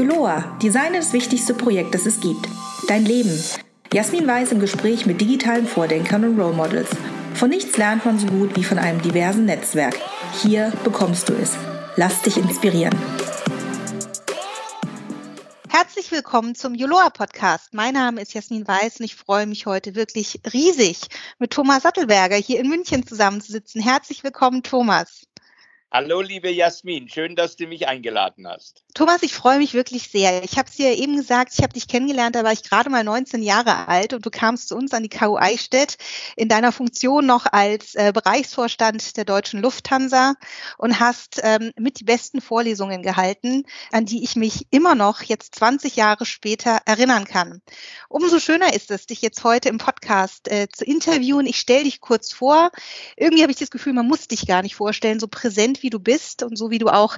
Juloa, Design ist das wichtigste Projekt, das es gibt. Dein Leben. Jasmin Weiß im Gespräch mit digitalen Vordenkern und Role Models. Von nichts lernt man so gut wie von einem diversen Netzwerk. Hier bekommst du es. Lass dich inspirieren. Herzlich willkommen zum Juloa Podcast. Mein Name ist Jasmin Weiß und ich freue mich heute wirklich riesig, mit Thomas Sattelberger hier in München zusammenzusitzen. Herzlich willkommen, Thomas. Hallo, liebe Jasmin, schön, dass du mich eingeladen hast. Thomas, ich freue mich wirklich sehr. Ich habe es dir eben gesagt, ich habe dich kennengelernt, da war ich gerade mal 19 Jahre alt und du kamst zu uns an die KU Eichstätt in deiner Funktion noch als äh, Bereichsvorstand der deutschen Lufthansa und hast ähm, mit die besten Vorlesungen gehalten, an die ich mich immer noch jetzt 20 Jahre später erinnern kann. Umso schöner ist es, dich jetzt heute im Podcast äh, zu interviewen. Ich stelle dich kurz vor. Irgendwie habe ich das Gefühl, man muss dich gar nicht vorstellen, so präsent wie du bist und so wie du auch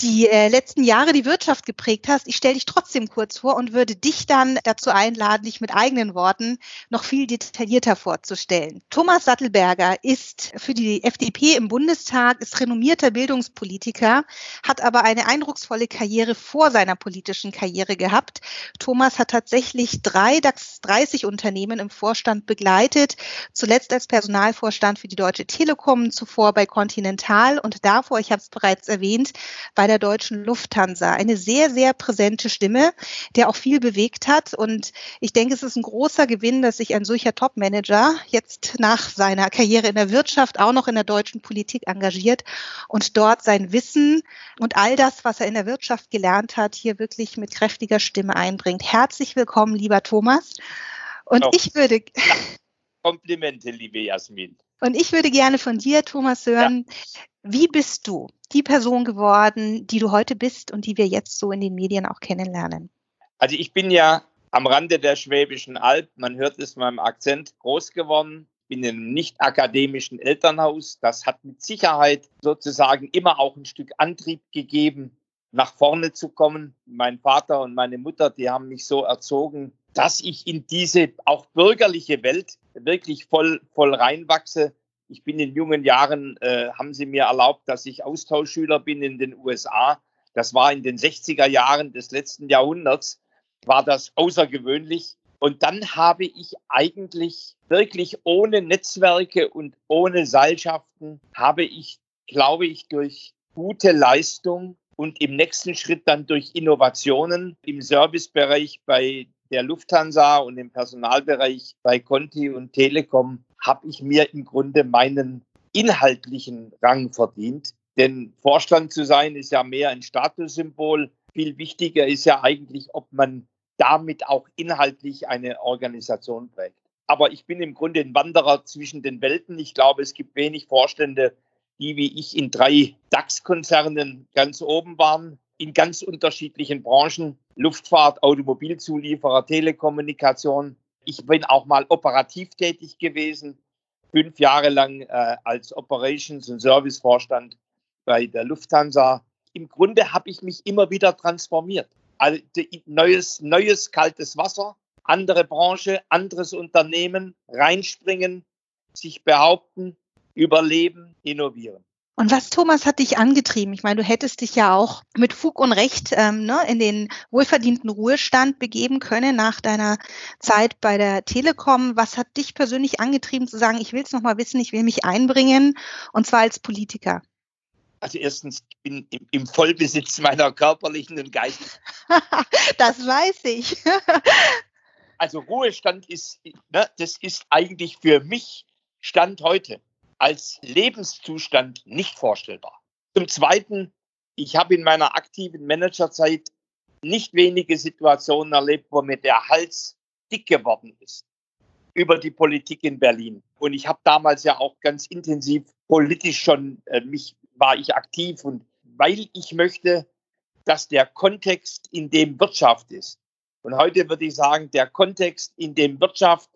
die äh, letzten Jahre die Wirtschaft geprägt hast. Ich stelle dich trotzdem kurz vor und würde dich dann dazu einladen, dich mit eigenen Worten noch viel detaillierter vorzustellen. Thomas Sattelberger ist für die FDP im Bundestag, ist renommierter Bildungspolitiker, hat aber eine eindrucksvolle Karriere vor seiner politischen Karriere gehabt. Thomas hat tatsächlich drei DAX 30 Unternehmen im Vorstand begleitet, zuletzt als Personalvorstand für die Deutsche Telekom, zuvor bei Continental und davor, ich habe es bereits erwähnt, bei bei der deutschen Lufthansa. Eine sehr, sehr präsente Stimme, der auch viel bewegt hat. Und ich denke, es ist ein großer Gewinn, dass sich ein solcher Top-Manager jetzt nach seiner Karriere in der Wirtschaft auch noch in der deutschen Politik engagiert und dort sein Wissen und all das, was er in der Wirtschaft gelernt hat, hier wirklich mit kräftiger Stimme einbringt. Herzlich willkommen, lieber Thomas. Und oh. ich würde. Komplimente, liebe Jasmin. Und ich würde gerne von dir, Thomas, hören, ja. wie bist du die Person geworden, die du heute bist und die wir jetzt so in den Medien auch kennenlernen? Also ich bin ja am Rande der Schwäbischen Alb, man hört es meinem Akzent, groß geworden, bin in einem nicht akademischen Elternhaus. Das hat mit Sicherheit sozusagen immer auch ein Stück Antrieb gegeben, nach vorne zu kommen. Mein Vater und meine Mutter, die haben mich so erzogen, dass ich in diese auch bürgerliche Welt wirklich voll, voll reinwachse ich bin in jungen Jahren, äh, haben sie mir erlaubt, dass ich Austauschschüler bin in den USA. Das war in den 60er Jahren des letzten Jahrhunderts, war das außergewöhnlich. Und dann habe ich eigentlich wirklich ohne Netzwerke und ohne Seilschaften, habe ich, glaube ich, durch gute Leistung und im nächsten Schritt dann durch Innovationen im Servicebereich bei der Lufthansa und im Personalbereich bei Conti und Telekom habe ich mir im Grunde meinen inhaltlichen Rang verdient. Denn Vorstand zu sein ist ja mehr ein Statussymbol. Viel wichtiger ist ja eigentlich, ob man damit auch inhaltlich eine Organisation prägt. Aber ich bin im Grunde ein Wanderer zwischen den Welten. Ich glaube, es gibt wenig Vorstände, die wie ich in drei DAX-Konzernen ganz oben waren, in ganz unterschiedlichen Branchen. Luftfahrt, Automobilzulieferer, Telekommunikation, ich bin auch mal operativ tätig gewesen, fünf Jahre lang äh, als Operations- und Servicevorstand bei der Lufthansa. Im Grunde habe ich mich immer wieder transformiert. Also neues, neues kaltes Wasser, andere Branche, anderes Unternehmen, reinspringen, sich behaupten, überleben, innovieren. Und was, Thomas, hat dich angetrieben? Ich meine, du hättest dich ja auch mit Fug und Recht ähm, ne, in den wohlverdienten Ruhestand begeben können nach deiner Zeit bei der Telekom. Was hat dich persönlich angetrieben zu sagen, ich will es nochmal wissen, ich will mich einbringen und zwar als Politiker? Also erstens, ich bin im, im Vollbesitz meiner körperlichen und geistigen. das weiß ich. also Ruhestand ist, ne, das ist eigentlich für mich Stand heute als Lebenszustand nicht vorstellbar. Zum Zweiten, ich habe in meiner aktiven Managerzeit nicht wenige Situationen erlebt, wo mir der Hals dick geworden ist über die Politik in Berlin. Und ich habe damals ja auch ganz intensiv politisch schon äh, mich war ich aktiv und weil ich möchte, dass der Kontext, in dem Wirtschaft ist, und heute würde ich sagen, der Kontext, in dem Wirtschaft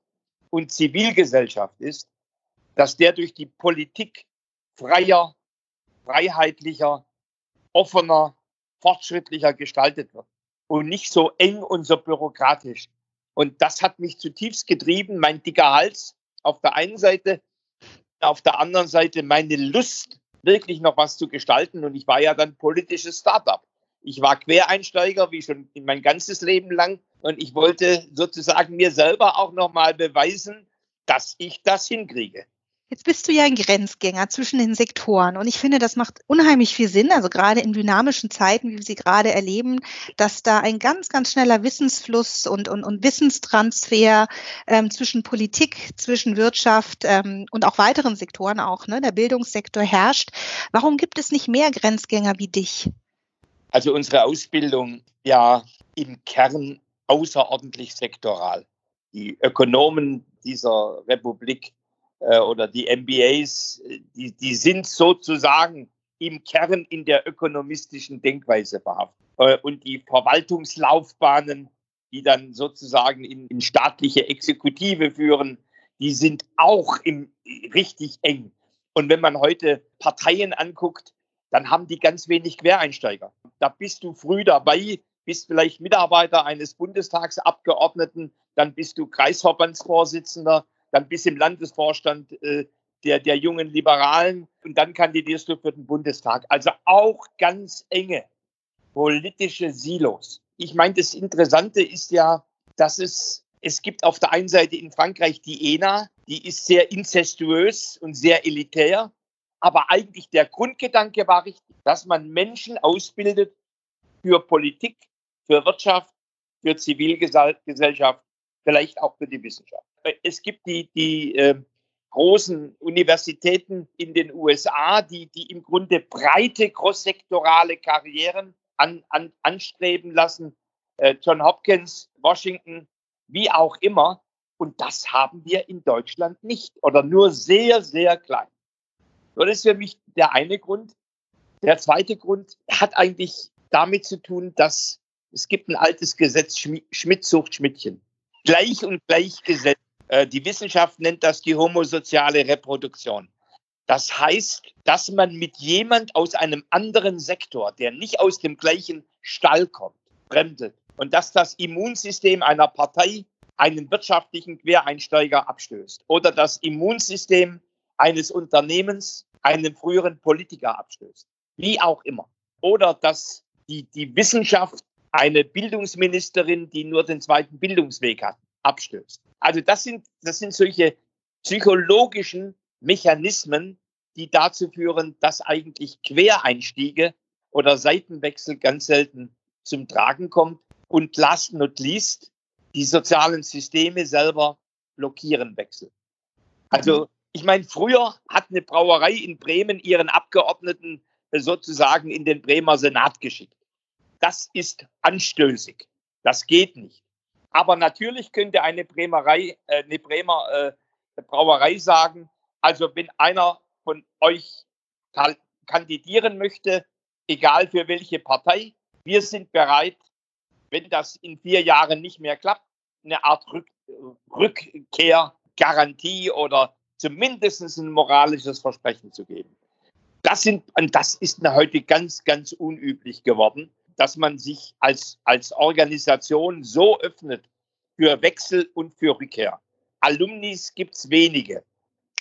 und Zivilgesellschaft ist, dass der durch die Politik freier, freiheitlicher, offener, fortschrittlicher gestaltet wird und nicht so eng und so bürokratisch. Und das hat mich zutiefst getrieben, mein dicker Hals auf der einen Seite, auf der anderen Seite meine Lust, wirklich noch was zu gestalten. Und ich war ja dann politisches Startup. Ich war Quereinsteiger, wie schon mein ganzes Leben lang. Und ich wollte sozusagen mir selber auch nochmal beweisen, dass ich das hinkriege. Jetzt bist du ja ein Grenzgänger zwischen den Sektoren und ich finde, das macht unheimlich viel Sinn, also gerade in dynamischen Zeiten, wie wir sie gerade erleben, dass da ein ganz, ganz schneller Wissensfluss und, und, und Wissenstransfer ähm, zwischen Politik, zwischen Wirtschaft ähm, und auch weiteren Sektoren auch, ne, der Bildungssektor herrscht. Warum gibt es nicht mehr Grenzgänger wie dich? Also unsere Ausbildung ja im Kern außerordentlich sektoral. Die Ökonomen dieser Republik äh, oder die MBAs, die, die sind sozusagen im Kern in der ökonomistischen Denkweise behaftet. Äh, und die Verwaltungslaufbahnen, die dann sozusagen in, in staatliche Exekutive führen, die sind auch im, richtig eng. Und wenn man heute Parteien anguckt, dann haben die ganz wenig Quereinsteiger. Da bist du früh dabei, bist vielleicht Mitarbeiter eines Bundestagsabgeordneten, dann bist du Kreisverbandsvorsitzender dann bis im Landesvorstand äh, der, der jungen Liberalen und dann kandidierst du für den Bundestag. Also auch ganz enge politische Silos. Ich meine, das Interessante ist ja, dass es, es gibt auf der einen Seite in Frankreich die ENA, die ist sehr incestuös und sehr elitär, aber eigentlich der Grundgedanke war richtig, dass man Menschen ausbildet für Politik, für Wirtschaft, für Zivilgesellschaft, vielleicht auch für die Wissenschaft es gibt die, die äh, großen Universitäten in den USA, die, die im Grunde breite crosssektorale Karrieren an, an, anstreben lassen. Äh, John Hopkins, Washington, wie auch immer. Und das haben wir in Deutschland nicht oder nur sehr, sehr klein. So, das ist für mich der eine Grund. Der zweite Grund hat eigentlich damit zu tun, dass es gibt ein altes Gesetz, Schmidt sucht Schmidtchen. Gleich und gleichgesetzt äh, die Wissenschaft nennt das die homosoziale Reproduktion. Das heißt, dass man mit jemand aus einem anderen Sektor, der nicht aus dem gleichen Stall kommt, fremdet und dass das Immunsystem einer Partei einen wirtschaftlichen Quereinsteiger abstößt oder das Immunsystem eines Unternehmens einen früheren Politiker abstößt. Wie auch immer. Oder dass die, die Wissenschaft eine Bildungsministerin, die nur den zweiten Bildungsweg hat, abstößt. Also das sind, das sind solche psychologischen Mechanismen, die dazu führen, dass eigentlich Quereinstiege oder Seitenwechsel ganz selten zum Tragen kommt. Und last not least, die sozialen Systeme selber blockieren Wechsel. Also ich meine, früher hat eine Brauerei in Bremen ihren Abgeordneten sozusagen in den Bremer Senat geschickt. Das ist anstößig. Das geht nicht. Aber natürlich könnte eine Bremerei, äh, eine Bremer äh, Brauerei sagen, also wenn einer von euch kandidieren möchte, egal für welche Partei, wir sind bereit, wenn das in vier Jahren nicht mehr klappt, eine Art Rück Rückkehrgarantie oder zumindest ein moralisches Versprechen zu geben. Das, sind, und das ist heute ganz, ganz unüblich geworden dass man sich als, als Organisation so öffnet für Wechsel und für Rückkehr. Alumnis gibt es wenige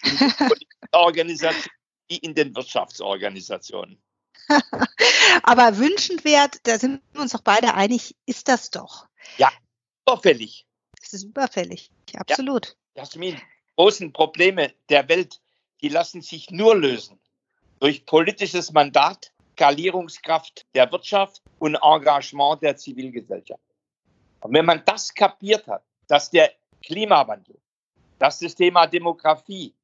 in den Organisationen wie in den Wirtschaftsorganisationen. Aber wünschenswert, da sind wir uns doch beide einig, ist das doch. Ja, überfällig. Das ist überfällig, absolut. Ja, Jasmin, großen Probleme der Welt, die lassen sich nur lösen durch politisches Mandat, Skalierungskraft der Wirtschaft und Engagement der Zivilgesellschaft. Und wenn man das kapiert hat, dass der Klimawandel, dass das Thema Demografie,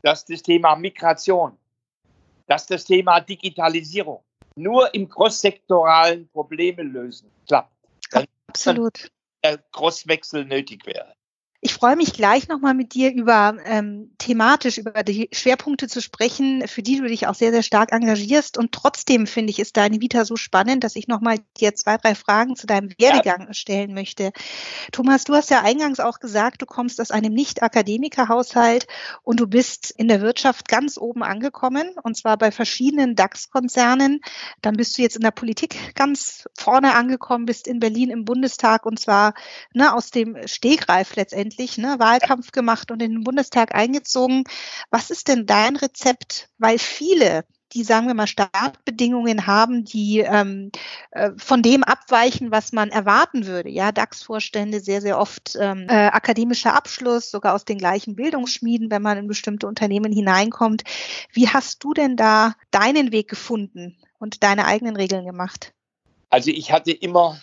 dass das Thema Migration, dass das Thema Digitalisierung nur im crosssektoralen Probleme lösen klappt, dann Absolut. der Crosswechsel nötig wäre. Ich freue mich gleich nochmal mit dir über ähm, thematisch über die Schwerpunkte zu sprechen, für die du dich auch sehr, sehr stark engagierst. Und trotzdem finde ich, ist deine Vita so spannend, dass ich nochmal dir zwei, drei Fragen zu deinem Werdegang ja. stellen möchte. Thomas, du hast ja eingangs auch gesagt, du kommst aus einem Nicht-Akademiker-Haushalt und du bist in der Wirtschaft ganz oben angekommen, und zwar bei verschiedenen DAX-Konzernen. Dann bist du jetzt in der Politik ganz vorne angekommen, bist in Berlin im Bundestag und zwar ne, aus dem Stegreif letztendlich letztendlich, ne, Wahlkampf gemacht und in den Bundestag eingezogen. Was ist denn dein Rezept? Weil viele die, sagen wir mal, Startbedingungen haben, die ähm, äh, von dem abweichen, was man erwarten würde. Ja, DAX-Vorstände sehr, sehr oft ähm, äh, akademischer Abschluss, sogar aus den gleichen Bildungsschmieden, wenn man in bestimmte Unternehmen hineinkommt. Wie hast du denn da deinen Weg gefunden und deine eigenen Regeln gemacht? Also ich hatte immer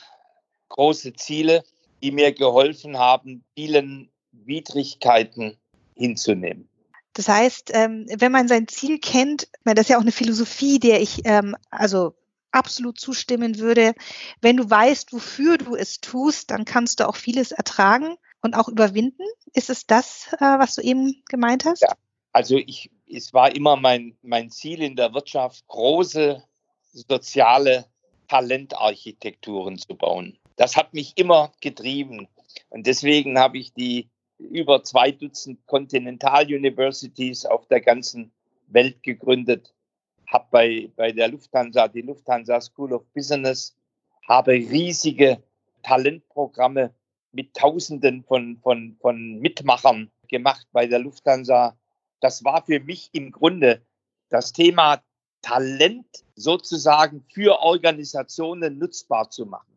große Ziele, die mir geholfen haben, vielen Widrigkeiten hinzunehmen. Das heißt, ähm, wenn man sein Ziel kennt, das ist ja auch eine Philosophie, der ich ähm, also absolut zustimmen würde. Wenn du weißt, wofür du es tust, dann kannst du auch vieles ertragen und auch überwinden. Ist es das, äh, was du eben gemeint hast? Ja, also ich, es war immer mein, mein Ziel in der Wirtschaft, große soziale Talentarchitekturen zu bauen. Das hat mich immer getrieben. Und deswegen habe ich die über zwei Dutzend Continental Universities auf der ganzen Welt gegründet, habe bei, bei der Lufthansa die Lufthansa School of Business, habe riesige Talentprogramme mit Tausenden von, von, von Mitmachern gemacht bei der Lufthansa. Das war für mich im Grunde das Thema Talent sozusagen für Organisationen nutzbar zu machen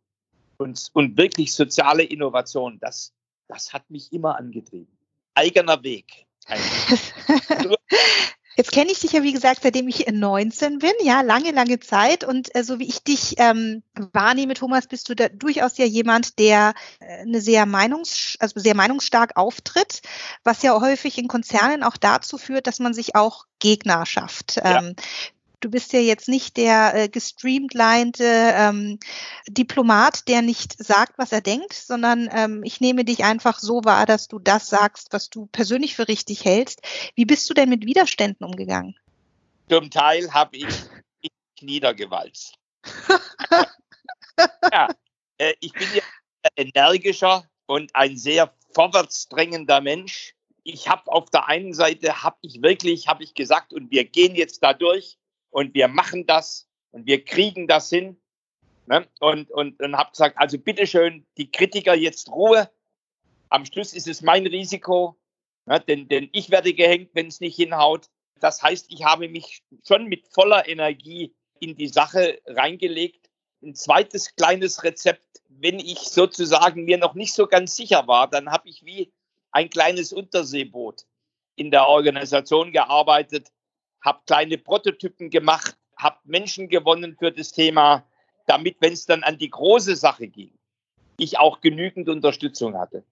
und, und wirklich soziale Innovation. Das, das hat mich immer angetrieben. Eigener Weg. Jetzt kenne ich dich ja, wie gesagt, seitdem ich 19 bin, ja, lange, lange Zeit. Und äh, so wie ich dich ähm, wahrnehme, Thomas, bist du da durchaus ja jemand, der äh, eine sehr meinungs, also sehr meinungsstark auftritt, was ja häufig in Konzernen auch dazu führt, dass man sich auch Gegner schafft. Ja. Du bist ja jetzt nicht der äh, gestreamlinete ähm, Diplomat, der nicht sagt, was er denkt, sondern ähm, ich nehme dich einfach so wahr, dass du das sagst, was du persönlich für richtig hältst. Wie bist du denn mit Widerständen umgegangen? Zum Teil habe ich, ich niedergewalzt. ja, äh, ich bin ja energischer und ein sehr vorwärtsdrängender Mensch. Ich habe auf der einen Seite habe ich wirklich, habe ich gesagt, und wir gehen jetzt da durch und wir machen das und wir kriegen das hin. Ne? Und, und, und habe gesagt, also bitteschön, die Kritiker jetzt Ruhe. Am Schluss ist es mein Risiko, ne? denn, denn ich werde gehängt, wenn es nicht hinhaut. Das heißt, ich habe mich schon mit voller Energie in die Sache reingelegt. Ein zweites kleines Rezept, wenn ich sozusagen mir noch nicht so ganz sicher war, dann habe ich wie ein kleines Unterseeboot in der Organisation gearbeitet, habe kleine Prototypen gemacht, habe Menschen gewonnen für das Thema, damit, wenn es dann an die große Sache ging, ich auch genügend Unterstützung hatte.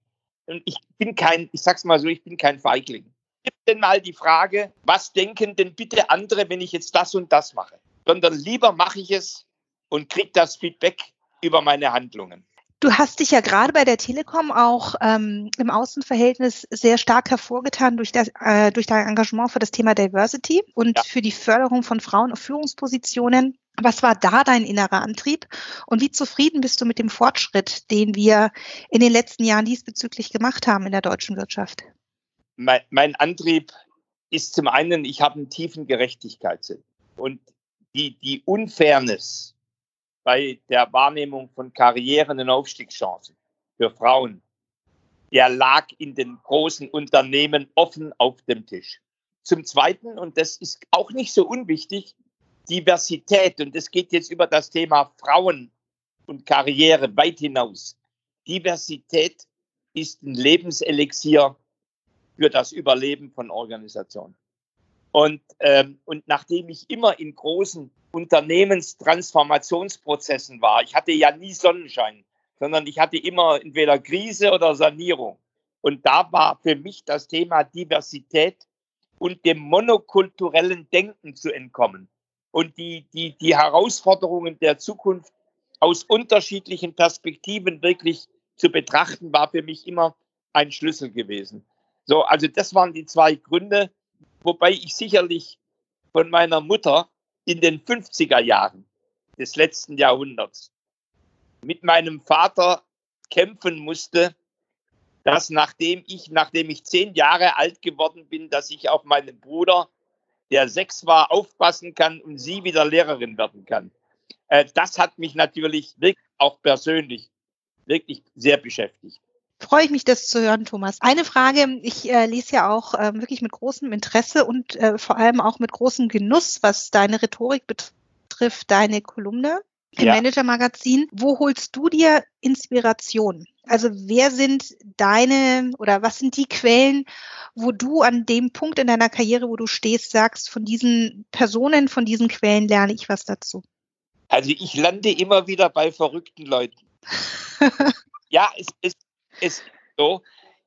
Und ich bin kein, ich sag's mal so, ich bin kein Feigling. Gib denn mal die Frage, was denken denn bitte andere, wenn ich jetzt das und das mache? Sondern lieber mache ich es und kriege das Feedback über meine Handlungen. Du hast dich ja gerade bei der Telekom auch ähm, im Außenverhältnis sehr stark hervorgetan durch, das, äh, durch dein Engagement für das Thema Diversity und ja. für die Förderung von Frauen auf Führungspositionen. Was war da dein innerer Antrieb und wie zufrieden bist du mit dem Fortschritt, den wir in den letzten Jahren diesbezüglich gemacht haben in der deutschen Wirtschaft? Mein, mein Antrieb ist zum einen, ich habe einen tiefen Gerechtigkeitssinn und die, die Unfairness bei der Wahrnehmung von Karrieren und Aufstiegschancen für Frauen, der lag in den großen Unternehmen offen auf dem Tisch. Zum Zweiten, und das ist auch nicht so unwichtig, Diversität. Und es geht jetzt über das Thema Frauen und Karriere weit hinaus. Diversität ist ein Lebenselixier für das Überleben von Organisationen. Und, ähm, und nachdem ich immer in großen Unternehmenstransformationsprozessen war, ich hatte ja nie Sonnenschein, sondern ich hatte immer entweder Krise oder Sanierung. Und da war für mich das Thema Diversität und dem monokulturellen Denken zu entkommen und die, die, die Herausforderungen der Zukunft aus unterschiedlichen Perspektiven wirklich zu betrachten, war für mich immer ein Schlüssel gewesen. So, also das waren die zwei Gründe, wobei ich sicherlich von meiner Mutter in den 50er Jahren des letzten Jahrhunderts mit meinem Vater kämpfen musste, dass nachdem ich, nachdem ich zehn Jahre alt geworden bin, dass ich auf meinen Bruder, der sechs war, aufpassen kann und sie wieder Lehrerin werden kann. Äh, das hat mich natürlich auch persönlich wirklich sehr beschäftigt. Freue ich mich, das zu hören, Thomas. Eine Frage, ich äh, lese ja auch äh, wirklich mit großem Interesse und äh, vor allem auch mit großem Genuss, was deine Rhetorik betrifft, deine Kolumne im ja. Manager Magazin. Wo holst du dir Inspiration? Also wer sind deine oder was sind die Quellen, wo du an dem Punkt in deiner Karriere, wo du stehst, sagst, von diesen Personen, von diesen Quellen lerne ich was dazu? Also ich lande immer wieder bei verrückten Leuten. ja, es ist es so.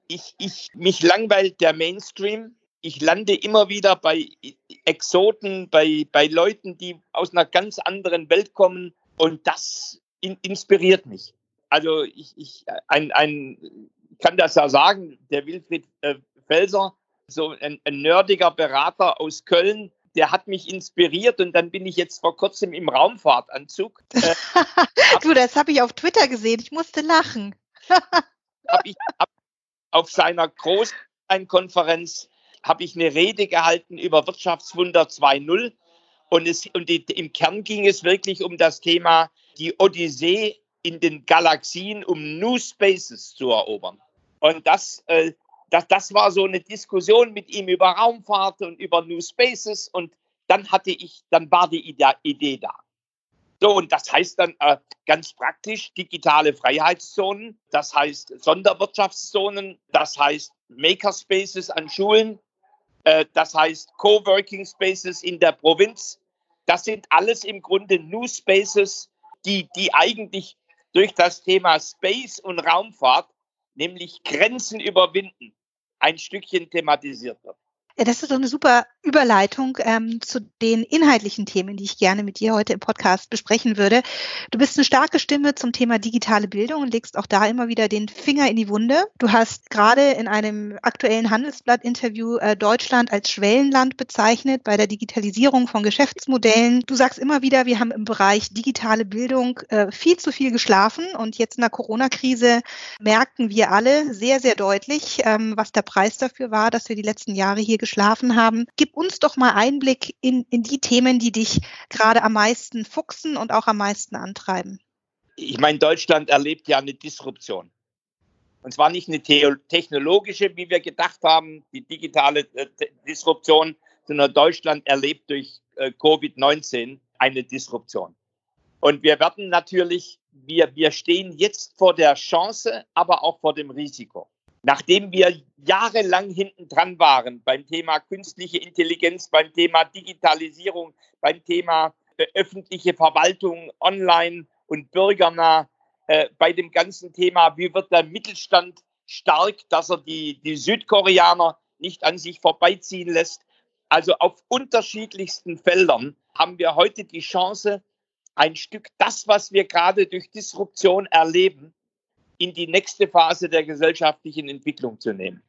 Ich, ich, mich langweilt der Mainstream. Ich lande immer wieder bei Exoten, bei, bei Leuten, die aus einer ganz anderen Welt kommen. Und das in, inspiriert mich. Also ich, ich ein, ein, kann das ja sagen, der Wilfried äh, Felser, so ein, ein nerdiger Berater aus Köln, der hat mich inspiriert und dann bin ich jetzt vor kurzem im Raumfahrtanzug. Äh, du, das habe ich auf Twitter gesehen. Ich musste lachen. hab ich hab auf seiner Großeinkonferenz habe ich eine Rede gehalten über Wirtschaftswunder 2.0 und, es, und die, im Kern ging es wirklich um das Thema die Odyssee in den Galaxien, um New Spaces zu erobern. Und das, äh, das, das war so eine Diskussion mit ihm über Raumfahrt und über New Spaces und dann hatte ich, dann war die Idee da. So, und das heißt dann äh, ganz praktisch digitale Freiheitszonen, das heißt Sonderwirtschaftszonen, das heißt Makerspaces an Schulen, äh, das heißt Coworking Spaces in der Provinz. Das sind alles im Grunde New Spaces, die, die eigentlich durch das Thema Space und Raumfahrt, nämlich Grenzen überwinden, ein Stückchen thematisiert wird. Das ist doch eine super Überleitung ähm, zu den inhaltlichen Themen, die ich gerne mit dir heute im Podcast besprechen würde. Du bist eine starke Stimme zum Thema digitale Bildung und legst auch da immer wieder den Finger in die Wunde. Du hast gerade in einem aktuellen Handelsblatt-Interview äh, Deutschland als Schwellenland bezeichnet bei der Digitalisierung von Geschäftsmodellen. Du sagst immer wieder, wir haben im Bereich digitale Bildung äh, viel zu viel geschlafen und jetzt in der Corona-Krise merken wir alle sehr, sehr deutlich, ähm, was der Preis dafür war, dass wir die letzten Jahre hier geschlafen haben. Gib uns doch mal Einblick in, in die Themen, die dich gerade am meisten fuchsen und auch am meisten antreiben. Ich meine, Deutschland erlebt ja eine Disruption. Und zwar nicht eine technologische, wie wir gedacht haben, die digitale äh, Disruption, sondern Deutschland erlebt durch äh, Covid-19 eine Disruption. Und wir werden natürlich, wir, wir stehen jetzt vor der Chance, aber auch vor dem Risiko. Nachdem wir jahrelang hinten dran waren beim Thema künstliche Intelligenz, beim Thema Digitalisierung, beim Thema äh, öffentliche Verwaltung online und bürgernah, äh, bei dem ganzen Thema, wie wird der Mittelstand stark, dass er die, die Südkoreaner nicht an sich vorbeiziehen lässt. Also auf unterschiedlichsten Feldern haben wir heute die Chance, ein Stück das, was wir gerade durch Disruption erleben, in die nächste Phase der gesellschaftlichen Entwicklung zu nehmen.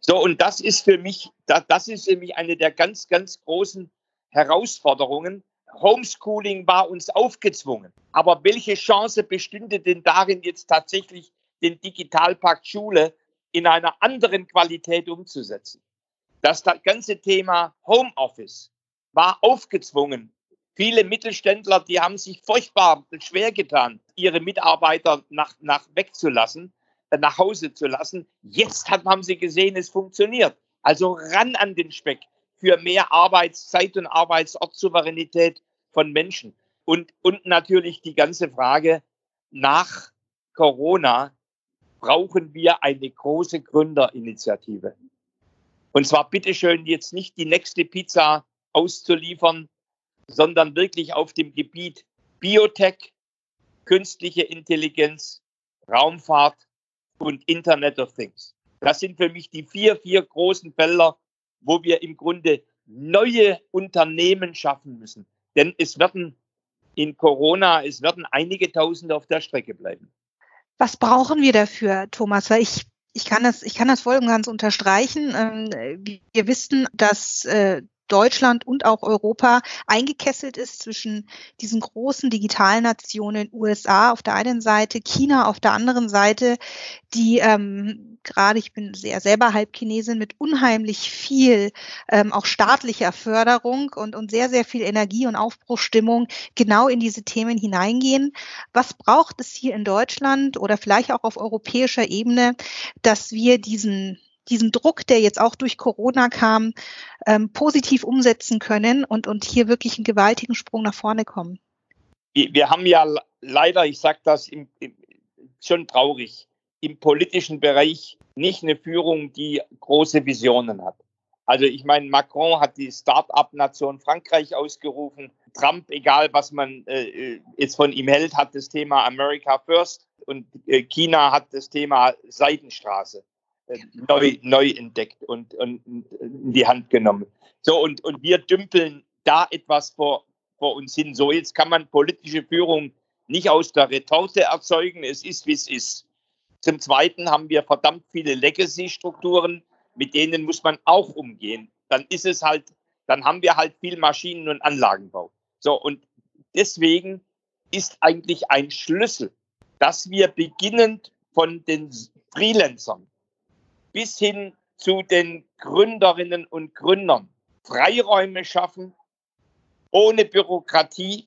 So, und das ist für mich, das ist für mich eine der ganz, ganz großen Herausforderungen. Homeschooling war uns aufgezwungen. Aber welche Chance bestünde denn darin, jetzt tatsächlich den Digitalpakt Schule in einer anderen Qualität umzusetzen? Das ganze Thema Homeoffice war aufgezwungen Viele Mittelständler, die haben sich furchtbar schwer getan, ihre Mitarbeiter nach, nach wegzulassen, äh, nach Hause zu lassen. Jetzt hat, haben sie gesehen, es funktioniert. Also ran an den Speck für mehr Arbeitszeit und Arbeitsortsouveränität von Menschen. Und, und natürlich die ganze Frage, nach Corona brauchen wir eine große Gründerinitiative. Und zwar bitteschön jetzt nicht die nächste Pizza auszuliefern, sondern wirklich auf dem Gebiet Biotech, künstliche Intelligenz, Raumfahrt und Internet of Things. Das sind für mich die vier, vier großen Felder, wo wir im Grunde neue Unternehmen schaffen müssen. Denn es werden in Corona, es werden einige Tausend auf der Strecke bleiben. Was brauchen wir dafür, Thomas? Weil ich, ich kann das, ich kann das voll und ganz unterstreichen. Ähm, wir wissen, dass äh, Deutschland und auch Europa eingekesselt ist zwischen diesen großen Digitalnationen USA auf der einen Seite, China auf der anderen Seite, die ähm, gerade, ich bin sehr selber Halbchinesin, mit unheimlich viel ähm, auch staatlicher Förderung und, und sehr, sehr viel Energie und Aufbruchstimmung genau in diese Themen hineingehen. Was braucht es hier in Deutschland oder vielleicht auch auf europäischer Ebene, dass wir diesen diesen Druck, der jetzt auch durch Corona kam, ähm, positiv umsetzen können und, und hier wirklich einen gewaltigen Sprung nach vorne kommen? Wir haben ja leider, ich sage das im, im, schon traurig, im politischen Bereich nicht eine Führung, die große Visionen hat. Also ich meine, Macron hat die Start-up-Nation Frankreich ausgerufen. Trump, egal was man äh, jetzt von ihm hält, hat das Thema America First und äh, China hat das Thema Seidenstraße. Äh, neu, neu entdeckt und, und, in die Hand genommen. So, und, und wir dümpeln da etwas vor, vor uns hin. So, jetzt kann man politische Führung nicht aus der Retorte erzeugen. Es ist, wie es ist. Zum Zweiten haben wir verdammt viele Legacy-Strukturen, mit denen muss man auch umgehen. Dann ist es halt, dann haben wir halt viel Maschinen- und Anlagenbau. So, und deswegen ist eigentlich ein Schlüssel, dass wir beginnend von den Freelancern bis hin zu den Gründerinnen und Gründern Freiräume schaffen, ohne Bürokratie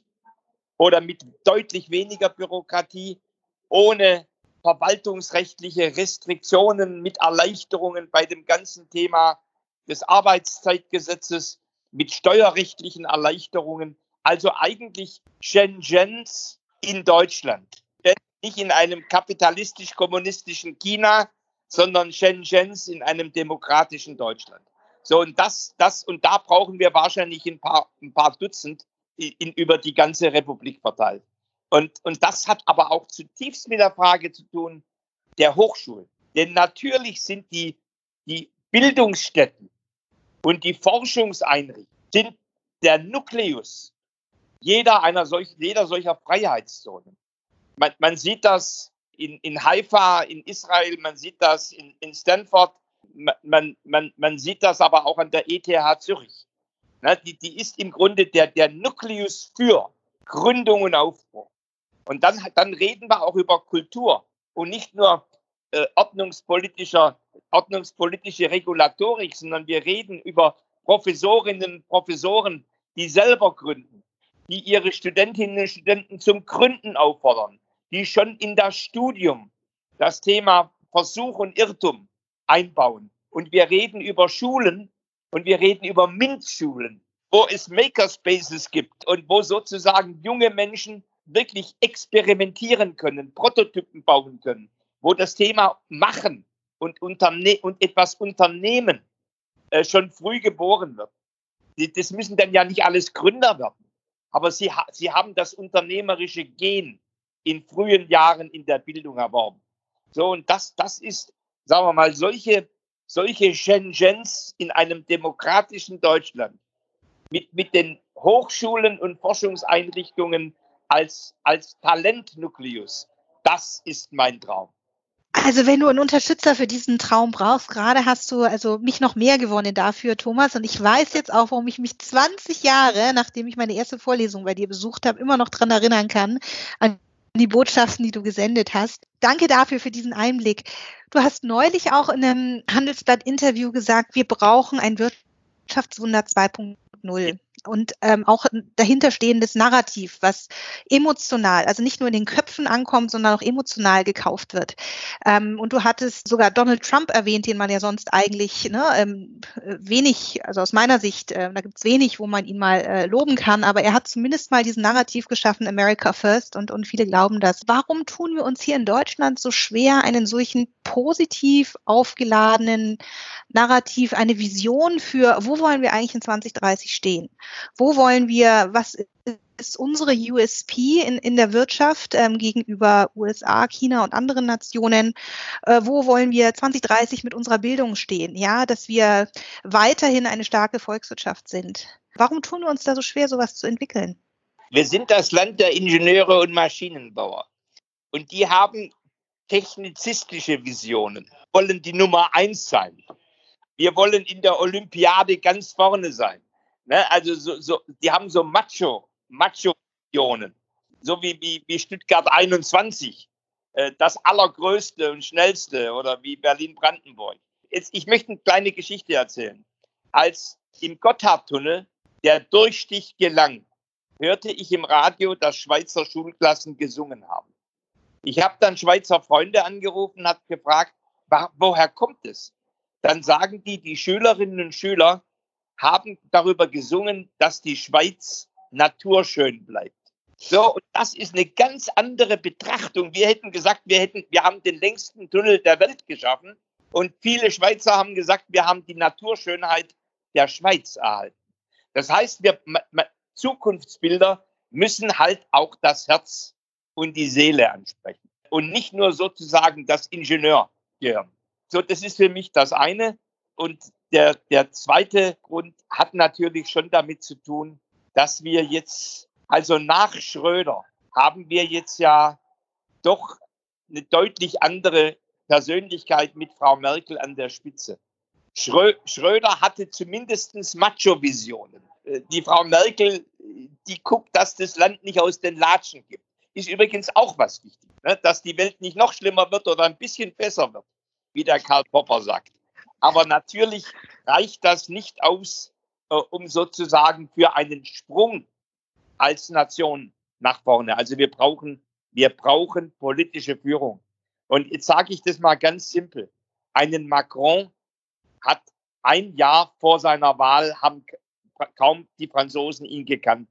oder mit deutlich weniger Bürokratie, ohne verwaltungsrechtliche Restriktionen, mit Erleichterungen bei dem ganzen Thema des Arbeitszeitgesetzes, mit steuerrechtlichen Erleichterungen. Also eigentlich Shenzhens in Deutschland. Nicht in einem kapitalistisch-kommunistischen China, sondern Shenzhens in einem demokratischen Deutschland. So, und das, das, und da brauchen wir wahrscheinlich ein paar, ein paar Dutzend in, über die ganze Republik verteilt. Und, und das hat aber auch zutiefst mit der Frage zu tun der Hochschulen. Denn natürlich sind die, die Bildungsstätten und die Forschungseinrichtungen sind der Nukleus jeder einer solch, jeder solcher Freiheitszonen. Man, man sieht das in, in Haifa, in Israel, man sieht das in, in Stanford, man, man, man sieht das aber auch an der ETH Zürich. Na, die, die ist im Grunde der, der Nukleus für Gründung und Aufbruch. Und dann, dann reden wir auch über Kultur und nicht nur äh, ordnungspolitischer, ordnungspolitische Regulatorik, sondern wir reden über Professorinnen und Professoren, die selber gründen, die ihre Studentinnen und Studenten zum Gründen auffordern, die schon in das Studium das Thema Versuch und Irrtum einbauen. Und wir reden über Schulen und wir reden über MINT-Schulen, wo es Makerspaces gibt und wo sozusagen junge Menschen wirklich experimentieren können, Prototypen bauen können, wo das Thema Machen und, Unterne und etwas Unternehmen äh, schon früh geboren wird. Das müssen dann ja nicht alles Gründer werden, aber sie, sie haben das unternehmerische Gen in frühen Jahren in der Bildung erworben. So, und das, das ist, sagen wir mal, solche, solche Shenzhens in einem demokratischen Deutschland mit, mit den Hochschulen und Forschungseinrichtungen als, als Talentnukleus. Das ist mein Traum. Also wenn du einen Unterstützer für diesen Traum brauchst, gerade hast du also mich noch mehr gewonnen dafür, Thomas. Und ich weiß jetzt auch, warum ich mich 20 Jahre, nachdem ich meine erste Vorlesung bei dir besucht habe, immer noch dran erinnern kann, an die Botschaften, die du gesendet hast. Danke dafür für diesen Einblick. Du hast neulich auch in einem Handelsblatt-Interview gesagt, wir brauchen ein Wirtschaftswunder 2.0 und ähm, auch dahinterstehendes Narrativ, was emotional, also nicht nur in den Köpfen ankommt, sondern auch emotional gekauft wird. Ähm, und du hattest sogar Donald Trump erwähnt, den man ja sonst eigentlich ne, ähm, wenig, also aus meiner Sicht, äh, da gibt es wenig, wo man ihn mal äh, loben kann, aber er hat zumindest mal diesen Narrativ geschaffen, America First, und, und viele glauben das. Warum tun wir uns hier in Deutschland so schwer, einen solchen positiv aufgeladenen Narrativ, eine Vision für, wo wollen wir eigentlich in 2030 stehen? Wo wollen wir, was ist unsere USP in, in der Wirtschaft ähm, gegenüber USA, China und anderen Nationen? Äh, wo wollen wir 2030 mit unserer Bildung stehen? Ja, dass wir weiterhin eine starke Volkswirtschaft sind. Warum tun wir uns da so schwer, sowas zu entwickeln? Wir sind das Land der Ingenieure und Maschinenbauer. Und die haben technizistische Visionen, wollen die Nummer eins sein. Wir wollen in der Olympiade ganz vorne sein. Ne? Also so, so, die haben so Macho, Macho-Visionen. So wie, wie, wie Stuttgart 21, äh, das allergrößte und schnellste oder wie Berlin-Brandenburg. Ich möchte eine kleine Geschichte erzählen. Als im Gotthardtunnel der Durchstich gelang, hörte ich im Radio, dass Schweizer Schulklassen gesungen haben. Ich habe dann Schweizer Freunde angerufen, habe gefragt, woher kommt es? Dann sagen die, die Schülerinnen und Schüler haben darüber gesungen, dass die Schweiz naturschön bleibt. So, und das ist eine ganz andere Betrachtung. Wir hätten gesagt, wir hätten, wir haben den längsten Tunnel der Welt geschaffen. Und viele Schweizer haben gesagt, wir haben die Naturschönheit der Schweiz erhalten. Das heißt, wir, Zukunftsbilder müssen halt auch das Herz und die Seele ansprechen und nicht nur sozusagen das Ingenieurgehirn. So, das ist für mich das eine. Und der, der zweite Grund hat natürlich schon damit zu tun, dass wir jetzt, also nach Schröder, haben wir jetzt ja doch eine deutlich andere Persönlichkeit mit Frau Merkel an der Spitze. Schröder hatte zumindest Macho-Visionen. Äh, die Frau Merkel, die guckt, dass das Land nicht aus den Latschen gibt. Ist übrigens auch was wichtig, ne? dass die Welt nicht noch schlimmer wird oder ein bisschen besser wird, wie der Karl Popper sagt. Aber natürlich reicht das nicht aus, äh, um sozusagen für einen Sprung als Nation nach vorne. Also wir brauchen, wir brauchen politische Führung. Und jetzt sage ich das mal ganz simpel. Einen Macron hat ein Jahr vor seiner Wahl haben kaum die Franzosen ihn gekannt.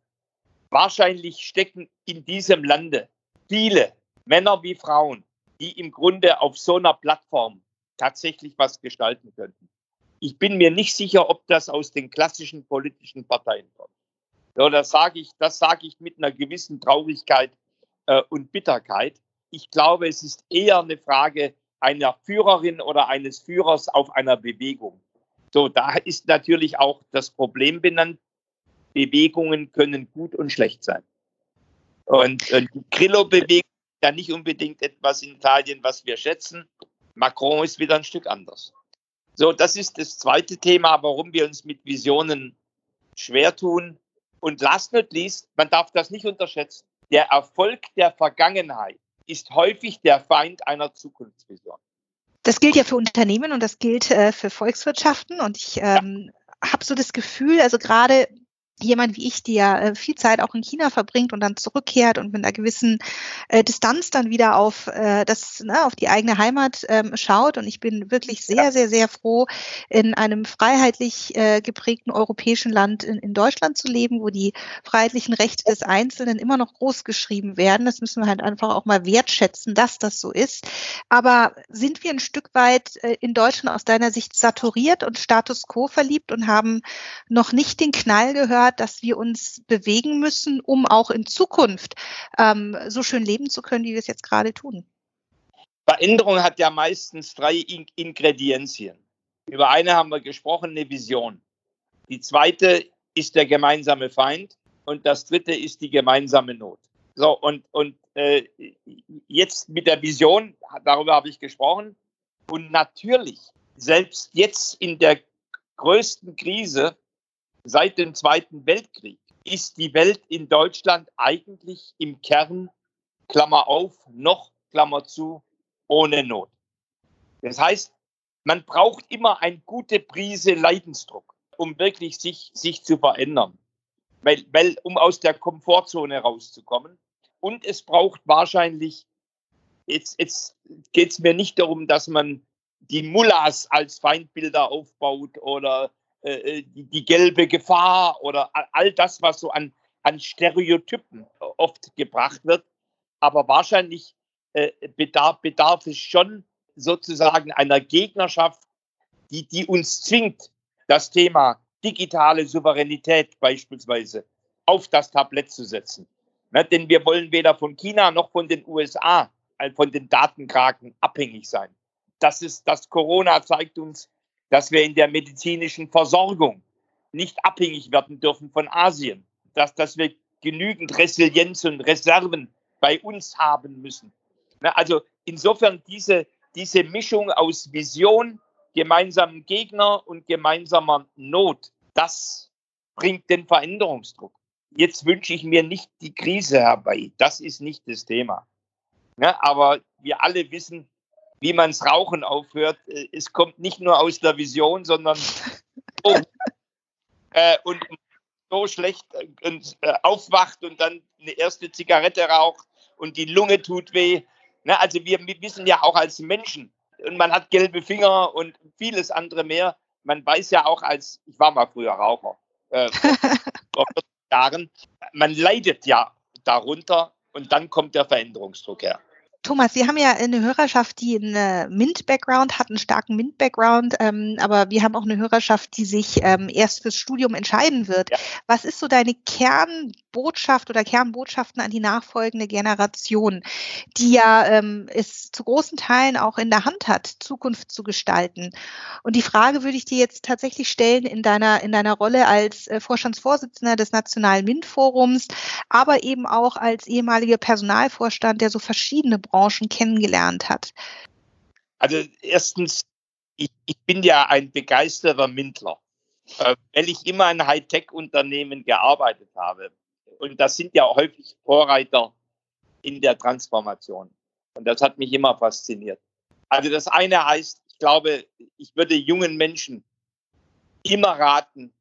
Wahrscheinlich stecken in diesem Lande viele Männer wie Frauen, die im Grunde auf so einer Plattform tatsächlich was gestalten könnten. Ich bin mir nicht sicher, ob das aus den klassischen politischen Parteien kommt. Ja, das sage ich, das ich mit einer gewissen Traurigkeit äh, und Bitterkeit. Ich glaube, es ist eher eine Frage einer Führerin oder eines Führers auf einer Bewegung. So, da ist natürlich auch das Problem benannt. Bewegungen können gut und schlecht sein. Und, und die Grillo-Bewegung ist ja nicht unbedingt etwas in Italien, was wir schätzen. Macron ist wieder ein Stück anders. So, das ist das zweite Thema, warum wir uns mit Visionen schwer tun. Und last not least, man darf das nicht unterschätzen. Der Erfolg der Vergangenheit ist häufig der Feind einer Zukunftsvision. Das gilt ja für Unternehmen und das gilt äh, für Volkswirtschaften. Und ich ähm, ja. habe so das Gefühl, also gerade jemand wie ich, die ja äh, viel Zeit auch in China verbringt und dann zurückkehrt und mit einer gewissen äh, Distanz dann wieder auf äh, das, ne, auf die eigene Heimat ähm, schaut. Und ich bin wirklich sehr, ja. sehr, sehr froh, in einem freiheitlich äh, geprägten europäischen Land in, in Deutschland zu leben, wo die freiheitlichen Rechte des Einzelnen immer noch groß geschrieben werden. Das müssen wir halt einfach auch mal wertschätzen, dass das so ist. Aber sind wir ein Stück weit äh, in Deutschland aus deiner Sicht saturiert und Status quo verliebt und haben noch nicht den Knall gehört, dass wir uns bewegen müssen, um auch in Zukunft ähm, so schön leben zu können, wie wir es jetzt gerade tun. Veränderung hat ja meistens drei In Ingredienzien. Über eine haben wir gesprochen, eine Vision. Die zweite ist der gemeinsame Feind und das dritte ist die gemeinsame Not. So, und, und äh, jetzt mit der Vision, darüber habe ich gesprochen. Und natürlich, selbst jetzt in der größten Krise seit dem Zweiten Weltkrieg ist die Welt in Deutschland eigentlich im Kern, Klammer auf, noch, Klammer zu, ohne Not. Das heißt, man braucht immer eine gute Prise Leidensdruck, um wirklich sich, sich zu verändern. Weil, weil, um aus der Komfortzone rauszukommen. Und es braucht wahrscheinlich, jetzt, jetzt geht es mir nicht darum, dass man die Mullahs als Feindbilder aufbaut oder äh, äh, die, gelbe Gefahr oder all das, was so an, an Stereotypen oft gebracht wird. Aber wahrscheinlich äh, bedarf, bedarf es schon sozusagen einer Gegnerschaft, die, die uns zwingt, das Thema digitale Souveränität beispielsweise auf das Tablett zu setzen. Ne, denn wir wollen weder von China noch von den USA, äh, von den Datenkraken abhängig sein. Das ist, das Corona zeigt uns, dass wir in der medizinischen Versorgung nicht abhängig werden dürfen von Asien, dass, dass wir genügend Resilienz und Reserven bei uns haben müssen. Also insofern diese, diese Mischung aus Vision, gemeinsamen Gegner und gemeinsamer Not, das bringt den Veränderungsdruck. Jetzt wünsche ich mir nicht die Krise herbei. Das ist nicht das Thema. Ne? Aber wir alle wissen, wie man das Rauchen aufhört. Es kommt nicht nur aus der Vision, sondern oh, äh, und so schlecht und, äh, aufwacht und dann eine erste Zigarette raucht und die Lunge tut weh. Ne? Also wir, wissen ja auch als Menschen, und man hat gelbe Finger und vieles andere mehr. Man weiß ja auch als, ich war mal früher Raucher, äh, vor, vor 40 Jahren, man leidet ja darunter und dann kommt der Veränderungsdruck her. Thomas, Sie haben ja eine Hörerschaft, die einen MINT-Background hat, einen starken MINT-Background, ähm, aber wir haben auch eine Hörerschaft, die sich ähm, erst fürs Studium entscheiden wird. Ja. Was ist so deine Kernbotschaft oder Kernbotschaften an die nachfolgende Generation, die ja ähm, es zu großen Teilen auch in der Hand hat, Zukunft zu gestalten? Und die Frage würde ich dir jetzt tatsächlich stellen in deiner, in deiner Rolle als äh, Vorstandsvorsitzender des Nationalen MINT-Forums, aber eben auch als ehemaliger Personalvorstand, der so verschiedene Branchen kennengelernt hat? Also erstens, ich, ich bin ja ein begeisterter Mintler, äh, weil ich immer in Hightech-Unternehmen gearbeitet habe. Und das sind ja häufig Vorreiter in der Transformation. Und das hat mich immer fasziniert. Also das eine heißt, ich glaube, ich würde jungen Menschen immer raten,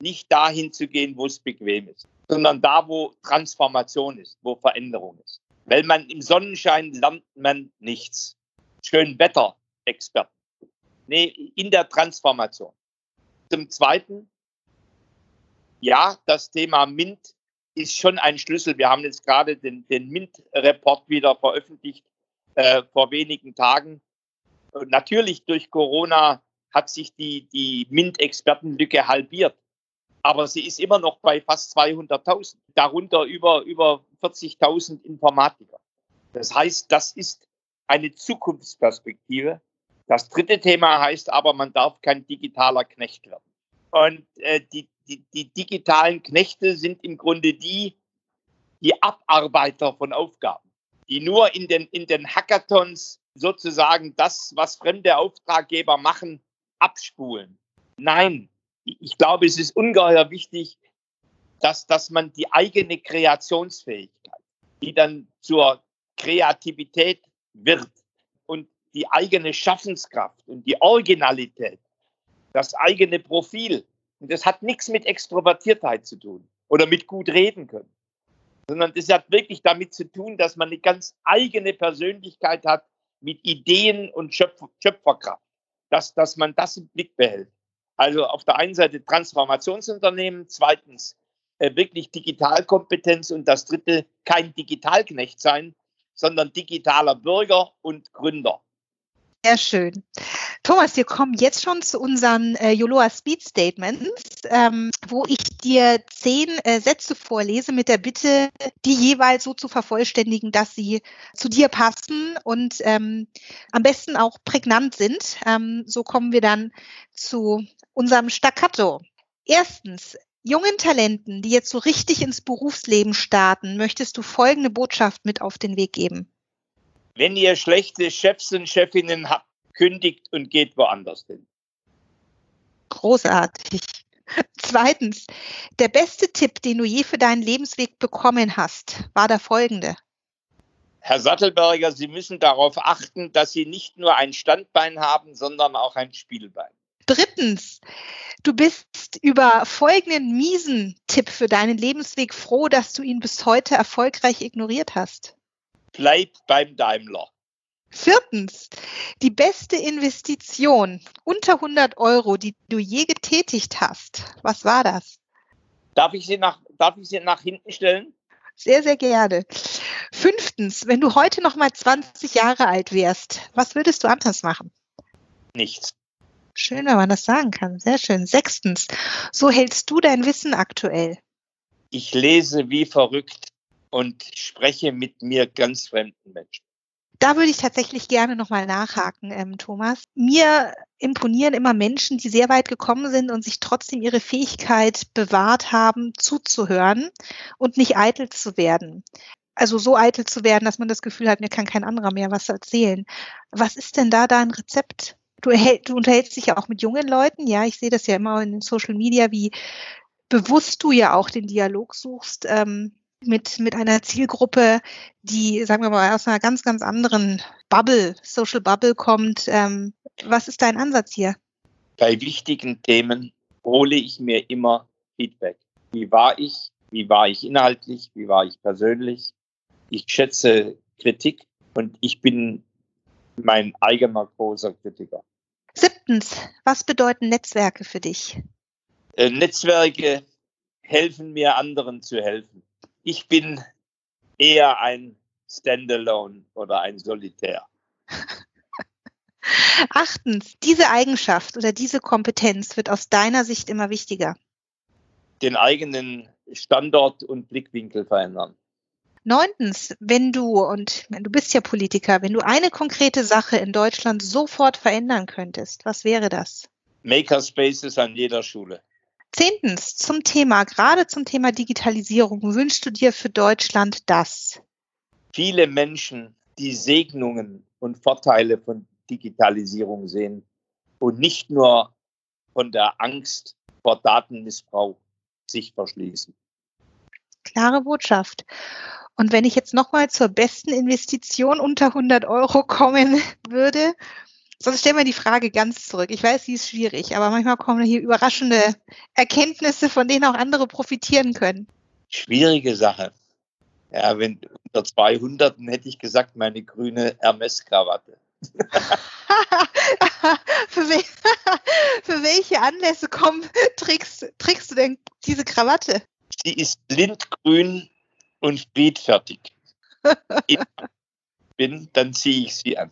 nicht dahin zu gehen, wo es bequem ist, sondern da, wo Transformation ist, wo Veränderung ist. Weil man im Sonnenschein lernt man nichts. Schön Wetterexperten. Nee, in der Transformation. Zum Zweiten, ja, das Thema MINT ist schon ein Schlüssel. Wir haben jetzt gerade den, den MINT-Report wieder veröffentlicht äh, vor wenigen Tagen. Natürlich durch Corona hat sich die, die MINT-Expertenlücke halbiert aber sie ist immer noch bei fast 200.000, darunter über, über 40.000 Informatiker. Das heißt, das ist eine Zukunftsperspektive. Das dritte Thema heißt aber, man darf kein digitaler Knecht werden. Und äh, die, die, die digitalen Knechte sind im Grunde die, die Abarbeiter von Aufgaben, die nur in den, in den Hackathons sozusagen das, was fremde Auftraggeber machen, abspulen. Nein, ich glaube, es ist ungeheuer wichtig, dass, dass man die eigene Kreationsfähigkeit, die dann zur Kreativität wird und die eigene Schaffenskraft und die Originalität, das eigene Profil, und das hat nichts mit Extrovertiertheit zu tun oder mit gut reden können, sondern das hat wirklich damit zu tun, dass man eine ganz eigene Persönlichkeit hat mit Ideen und Schöpfer, Schöpferkraft, dass, dass man das im Blick behält. Also auf der einen Seite Transformationsunternehmen, zweitens äh, wirklich Digitalkompetenz und das dritte kein Digitalknecht sein, sondern digitaler Bürger und Gründer. Sehr schön. Thomas, wir kommen jetzt schon zu unseren äh, Yoloa Speed Statements, ähm, wo ich dir zehn äh, Sätze vorlese mit der Bitte, die jeweils so zu vervollständigen, dass sie zu dir passen und ähm, am besten auch prägnant sind. Ähm, so kommen wir dann zu unserem Staccato. Erstens, jungen Talenten, die jetzt so richtig ins Berufsleben starten, möchtest du folgende Botschaft mit auf den Weg geben? Wenn ihr schlechte Chefs und Chefinnen habt, kündigt und geht woanders hin. Großartig. Zweitens, der beste Tipp, den du je für deinen Lebensweg bekommen hast, war der folgende. Herr Sattelberger, Sie müssen darauf achten, dass Sie nicht nur ein Standbein haben, sondern auch ein Spielbein. Drittens, du bist über folgenden miesen Tipp für deinen Lebensweg froh, dass du ihn bis heute erfolgreich ignoriert hast bleibt beim Daimler. Viertens, die beste Investition unter 100 Euro, die du je getätigt hast. Was war das? Darf ich sie nach, darf ich sie nach hinten stellen? Sehr, sehr gerne. Fünftens, wenn du heute noch mal 20 Jahre alt wärst, was würdest du anders machen? Nichts. Schön, wenn man das sagen kann. Sehr schön. Sechstens, so hältst du dein Wissen aktuell? Ich lese wie verrückt und spreche mit mir ganz fremden Menschen. Da würde ich tatsächlich gerne nochmal nachhaken, ähm, Thomas. Mir imponieren immer Menschen, die sehr weit gekommen sind und sich trotzdem ihre Fähigkeit bewahrt haben, zuzuhören und nicht eitel zu werden. Also so eitel zu werden, dass man das Gefühl hat, mir kann kein anderer mehr was erzählen. Was ist denn da dein Rezept? Du, du unterhältst dich ja auch mit jungen Leuten, ja, ich sehe das ja immer in den Social Media, wie bewusst du ja auch den Dialog suchst ähm, mit, mit einer Zielgruppe, die, sagen wir mal, aus einer ganz, ganz anderen Bubble, Social Bubble kommt. Ähm, was ist dein Ansatz hier? Bei wichtigen Themen hole ich mir immer Feedback. Wie war ich? Wie war ich inhaltlich? Wie war ich persönlich? Ich schätze Kritik und ich bin mein eigener großer Kritiker. Siebtens, was bedeuten Netzwerke für dich? Äh, Netzwerke helfen mir, anderen zu helfen. Ich bin eher ein Standalone oder ein Solitär. Achtens, diese Eigenschaft oder diese Kompetenz wird aus deiner Sicht immer wichtiger. Den eigenen Standort und Blickwinkel verändern. Neuntens, wenn du, und du bist ja Politiker, wenn du eine konkrete Sache in Deutschland sofort verändern könntest, was wäre das? Makerspaces an jeder Schule. Zehntens, zum Thema, gerade zum Thema Digitalisierung, wünschst du dir für Deutschland das? Viele Menschen, die Segnungen und Vorteile von Digitalisierung sehen und nicht nur von der Angst vor Datenmissbrauch sich verschließen. Klare Botschaft. Und wenn ich jetzt nochmal zur besten Investition unter 100 Euro kommen würde, sonst stellen wir die Frage ganz zurück. Ich weiß, sie ist schwierig, aber manchmal kommen hier überraschende Erkenntnisse, von denen auch andere profitieren können. Schwierige Sache. Ja, wenn unter 200, dann hätte ich gesagt, meine grüne Hermes-Krawatte. für, wel für, welche Anlässe kommen, trägst, trägst du denn diese Krawatte? Sie ist lindgrün und friedfertig bin, dann ziehe ich sie an.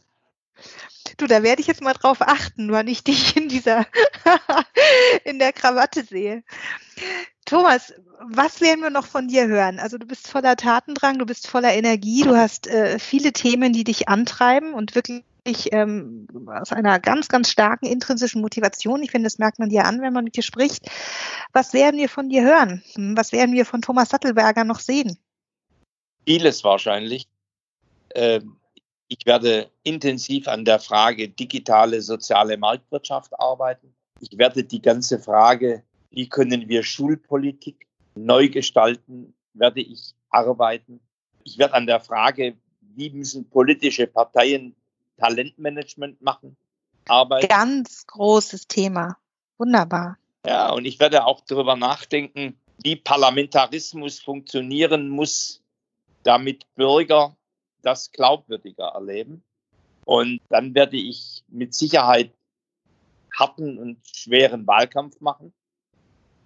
Du, da werde ich jetzt mal drauf achten, wann ich dich in dieser, in der Krawatte sehe. Thomas, was werden wir noch von dir hören? Also du bist voller Tatendrang, du bist voller Energie, du hast äh, viele Themen, die dich antreiben und wirklich ähm, aus einer ganz, ganz starken intrinsischen Motivation. Ich finde, das merkt man dir an, wenn man mit dir spricht. Was werden wir von dir hören? Was werden wir von Thomas Sattelberger noch sehen? Vieles wahrscheinlich. Ähm, ich werde intensiv an der Frage digitale soziale Marktwirtschaft arbeiten. Ich werde die ganze Frage, wie können wir Schulpolitik neu gestalten, werde ich arbeiten. Ich werde an der Frage, wie müssen politische Parteien Talentmanagement machen, arbeiten. Ganz großes Thema. Wunderbar. Ja, und ich werde auch darüber nachdenken, wie Parlamentarismus funktionieren muss, damit Bürger das glaubwürdiger erleben. Und dann werde ich mit Sicherheit harten und schweren Wahlkampf machen.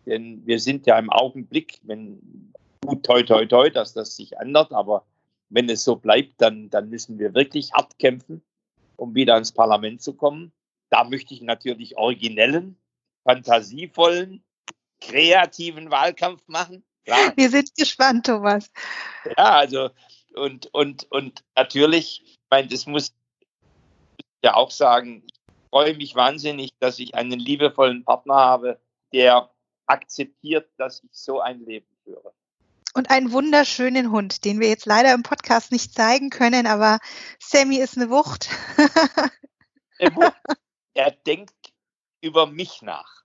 Denn wir sind ja im Augenblick, wenn gut toi toi toi, dass das sich ändert, aber wenn es so bleibt, dann, dann müssen wir wirklich hart kämpfen, um wieder ins Parlament zu kommen. Da möchte ich natürlich originellen, fantasievollen, kreativen Wahlkampf machen. Klar. Wir sind gespannt, Thomas. Ja, also und, und, und natürlich, ich meine, das muss ich ja auch sagen, ich freue mich wahnsinnig, dass ich einen liebevollen Partner habe, der akzeptiert, dass ich so ein Leben führe. Und einen wunderschönen Hund, den wir jetzt leider im Podcast nicht zeigen können, aber Sammy ist eine Wucht. er denkt über mich nach.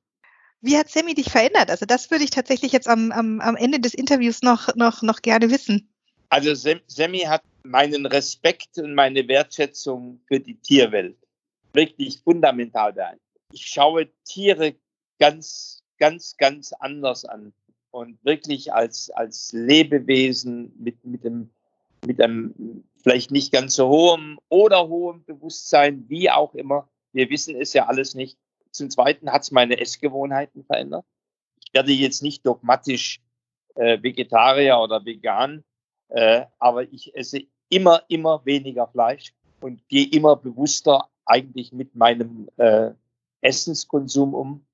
Wie hat Sammy dich verändert? Also das würde ich tatsächlich jetzt am, am, am Ende des Interviews noch, noch, noch gerne wissen. Also Sammy hat meinen Respekt und meine Wertschätzung für die Tierwelt wirklich fundamental beeinflusst. Ich schaue Tiere ganz, ganz, ganz anders an und wirklich als, als Lebewesen mit, mit, dem, mit einem vielleicht nicht ganz so hohem oder hohem Bewusstsein, wie auch immer. Wir wissen es ja alles nicht. Zum Zweiten hat es meine Essgewohnheiten verändert. Ich werde jetzt nicht dogmatisch äh, Vegetarier oder vegan, äh, aber ich esse immer, immer weniger Fleisch und gehe immer bewusster eigentlich mit meinem äh, Essenskonsum um.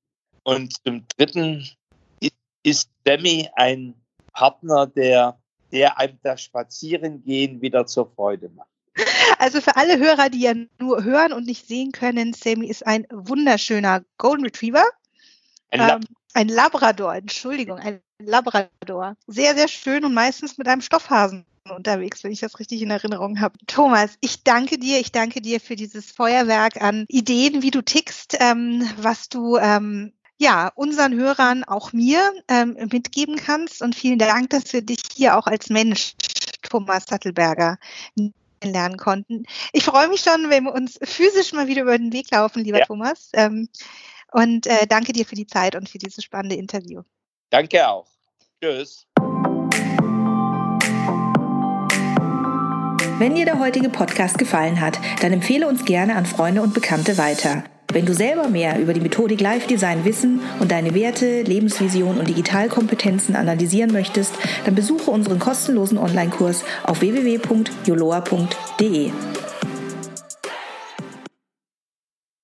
Und zum Dritten ist, Demi ein Partner, der, der einem das Spazierengehen wieder zur Freude macht. Also für alle Hörer, die ja nur hören und nicht sehen können, Sammy ist ein wunderschöner Golden Retriever. Ein, Lab ähm, ein Labrador, Entschuldigung, ein Labrador. Sehr, sehr schön und meistens mit einem Stoffhasen unterwegs, wenn ich das richtig in Erinnerung habe. Thomas, ich danke dir, ich danke dir für dieses Feuerwerk an Ideen, wie du tickst, ähm, was du ähm, ja, unseren Hörern, auch mir, ähm, mitgeben kannst. Und vielen Dank, dass wir dich hier auch als Mensch, Thomas Sattelberger, lernen konnten. Ich freue mich schon, wenn wir uns physisch mal wieder über den Weg laufen, lieber ja. Thomas. Ähm, und äh, danke dir für die Zeit und für dieses spannende Interview. Danke auch. Tschüss. Wenn dir der heutige Podcast gefallen hat, dann empfehle uns gerne an Freunde und Bekannte weiter. Wenn du selber mehr über die Methodik Live Design wissen und deine Werte, Lebensvision und Digitalkompetenzen analysieren möchtest, dann besuche unseren kostenlosen Online-Kurs auf www.joloa.de.